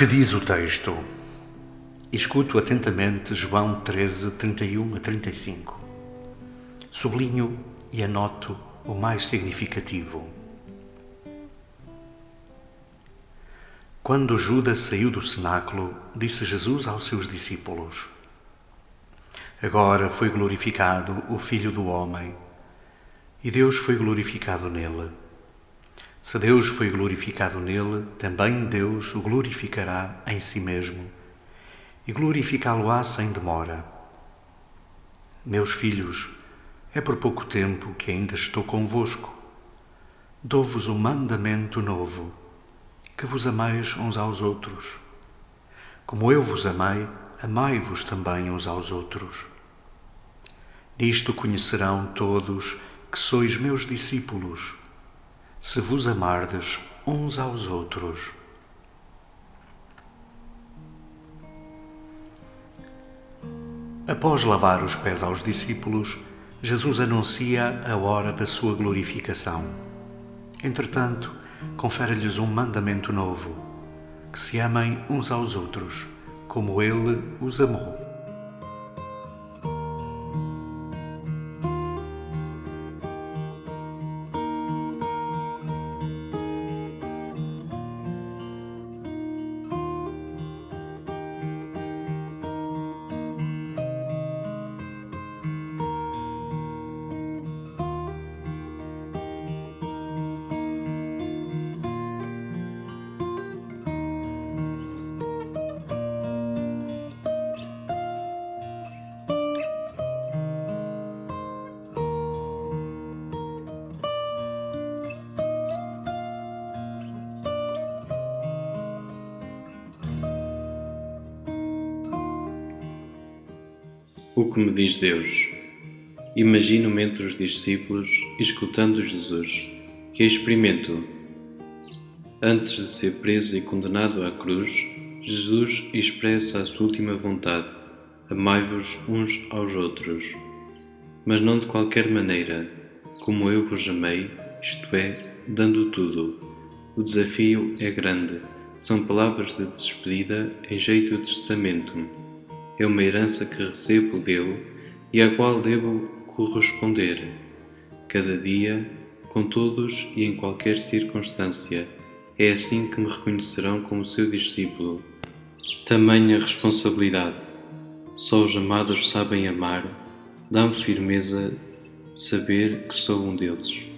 Que diz o texto? Escuto atentamente João 13, 31 a 35. Sublinho e anoto o mais significativo. Quando Judas saiu do cenáculo, disse Jesus aos seus discípulos: Agora foi glorificado o Filho do Homem, e Deus foi glorificado nele. Se Deus foi glorificado nele, também Deus o glorificará em si mesmo e glorificá-lo-á sem demora. Meus filhos, é por pouco tempo que ainda estou convosco. Dou-vos um mandamento novo, que vos ameis uns aos outros. Como eu vos amei, amai-vos também uns aos outros. Nisto conhecerão todos que sois meus discípulos se vos amardes uns aos outros. Após lavar os pés aos discípulos, Jesus anuncia a hora da sua glorificação. Entretanto, confere-lhes um mandamento novo: que se amem uns aos outros, como ele os amou. O que me diz Deus? Imagino-me entre os discípulos, escutando Jesus, que experimento. Antes de ser preso e condenado à cruz, Jesus expressa a sua última vontade: amai-vos uns aos outros. Mas não de qualquer maneira, como eu vos amei, isto é, dando tudo. O desafio é grande. São palavras de despedida em jeito de testamento é uma herança que recebo dele e à qual devo corresponder, cada dia, com todos e em qualquer circunstância. É assim que me reconhecerão como seu discípulo. Tamanha responsabilidade. Só os amados sabem amar, dá-me firmeza saber que sou um deles.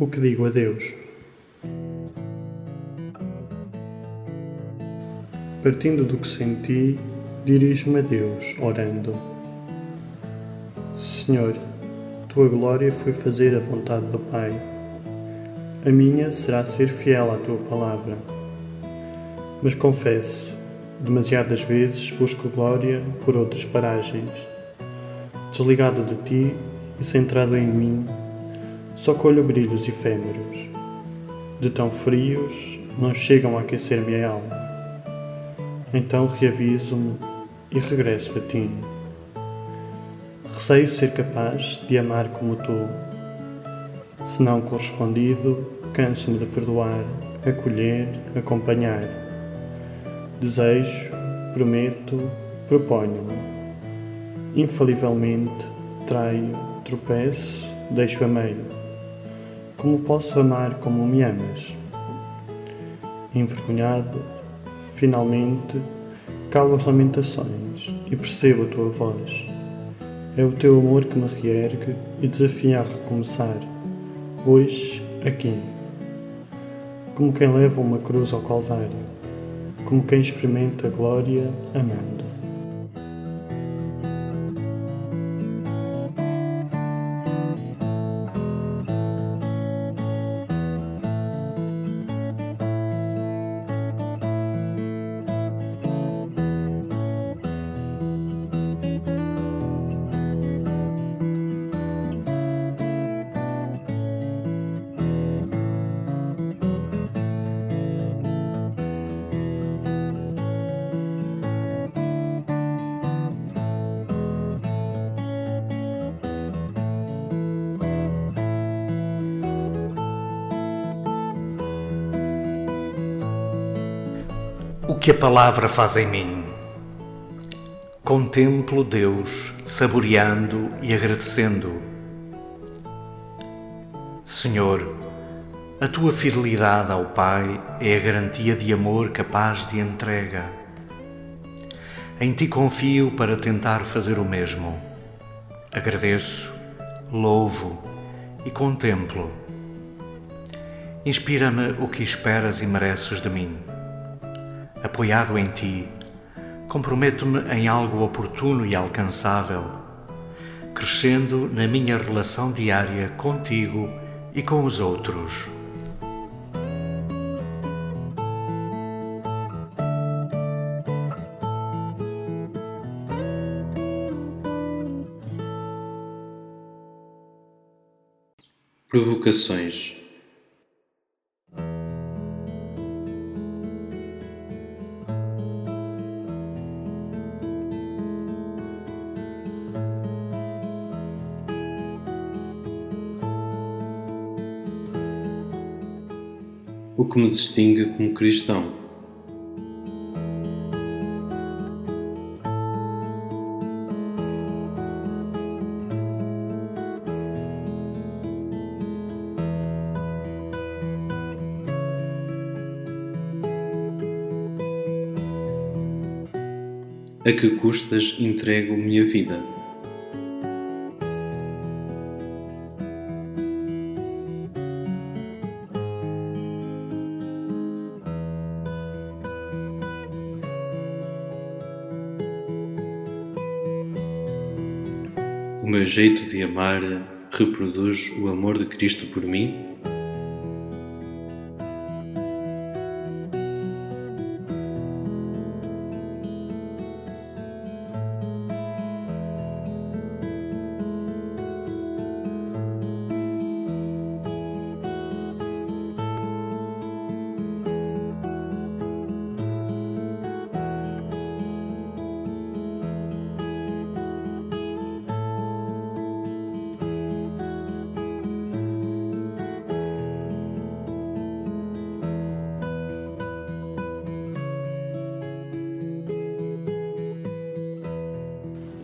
O que digo a Deus? Partindo do que senti, dirijo-me a Deus, orando: Senhor, tua glória foi fazer a vontade do Pai. A minha será ser fiel à tua palavra. Mas confesso demasiadas vezes busco glória por outras paragens. Desligado de ti e centrado em mim, só colho brilhos efêmeros. De tão frios, não chegam a aquecer-me a alma. Então reaviso-me e regresso a ti. Receio ser capaz de amar como tu. Se não correspondido, canso-me de perdoar, acolher, acompanhar. Desejo, prometo, proponho-me. Infalivelmente traio, tropeço, deixo a meio. Como posso amar como me amas? Envergonhado, finalmente, calo as lamentações e percebo a tua voz. É o teu amor que me reergue e desafia a recomeçar, hoje, aqui. Como quem leva uma cruz ao Calvário, como quem experimenta a glória amando. Que a palavra faz em mim? Contemplo Deus, saboreando e agradecendo. Senhor, a tua fidelidade ao Pai é a garantia de amor capaz de entrega. Em ti confio para tentar fazer o mesmo. Agradeço, louvo e contemplo. Inspira-me o que esperas e mereces de mim apoiado em ti, comprometo-me em algo oportuno e alcançável, crescendo na minha relação diária contigo e com os outros. Provocações o que me distingue como cristão. A que custas entrego minha vida? Meu jeito de amar reproduz o amor de Cristo por mim?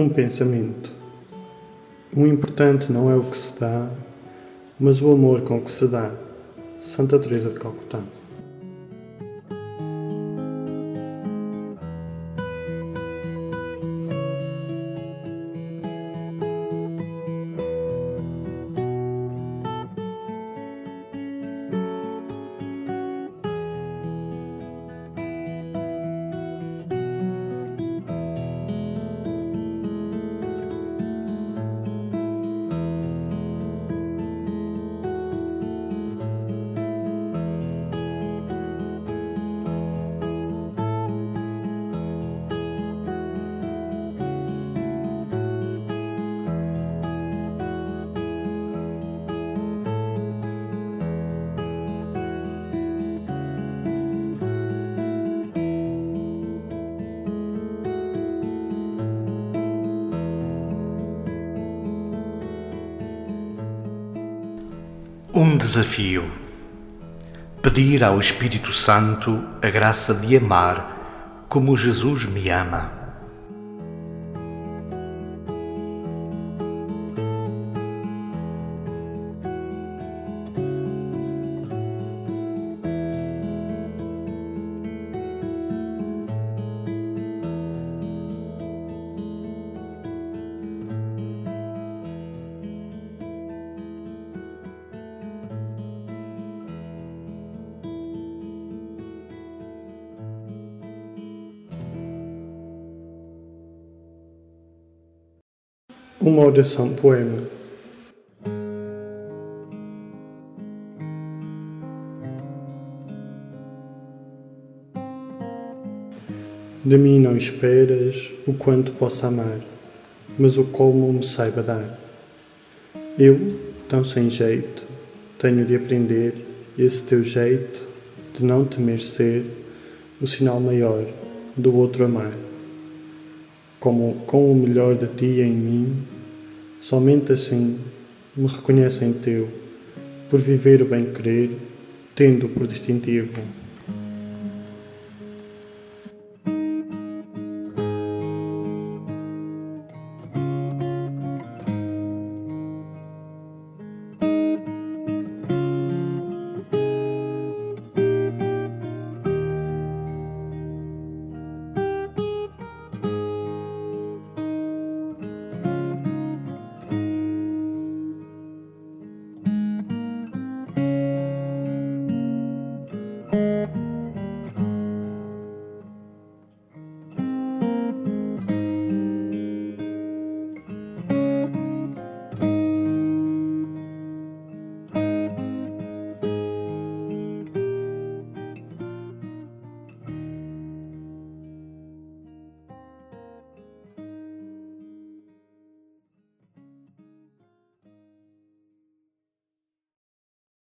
Um pensamento. O importante não é o que se dá, mas o amor com que se dá. Santa Teresa de Calcutá. Um desafio. Pedir ao Espírito Santo a graça de amar como Jesus me ama. Uma oração poema. De mim não esperas o quanto possa amar, mas o como me saiba dar. Eu, tão sem jeito, tenho de aprender esse teu jeito de não temer ser o sinal maior do outro amar como com o melhor de ti em mim, somente assim me reconhecem teu, por viver o bem querer, tendo por distintivo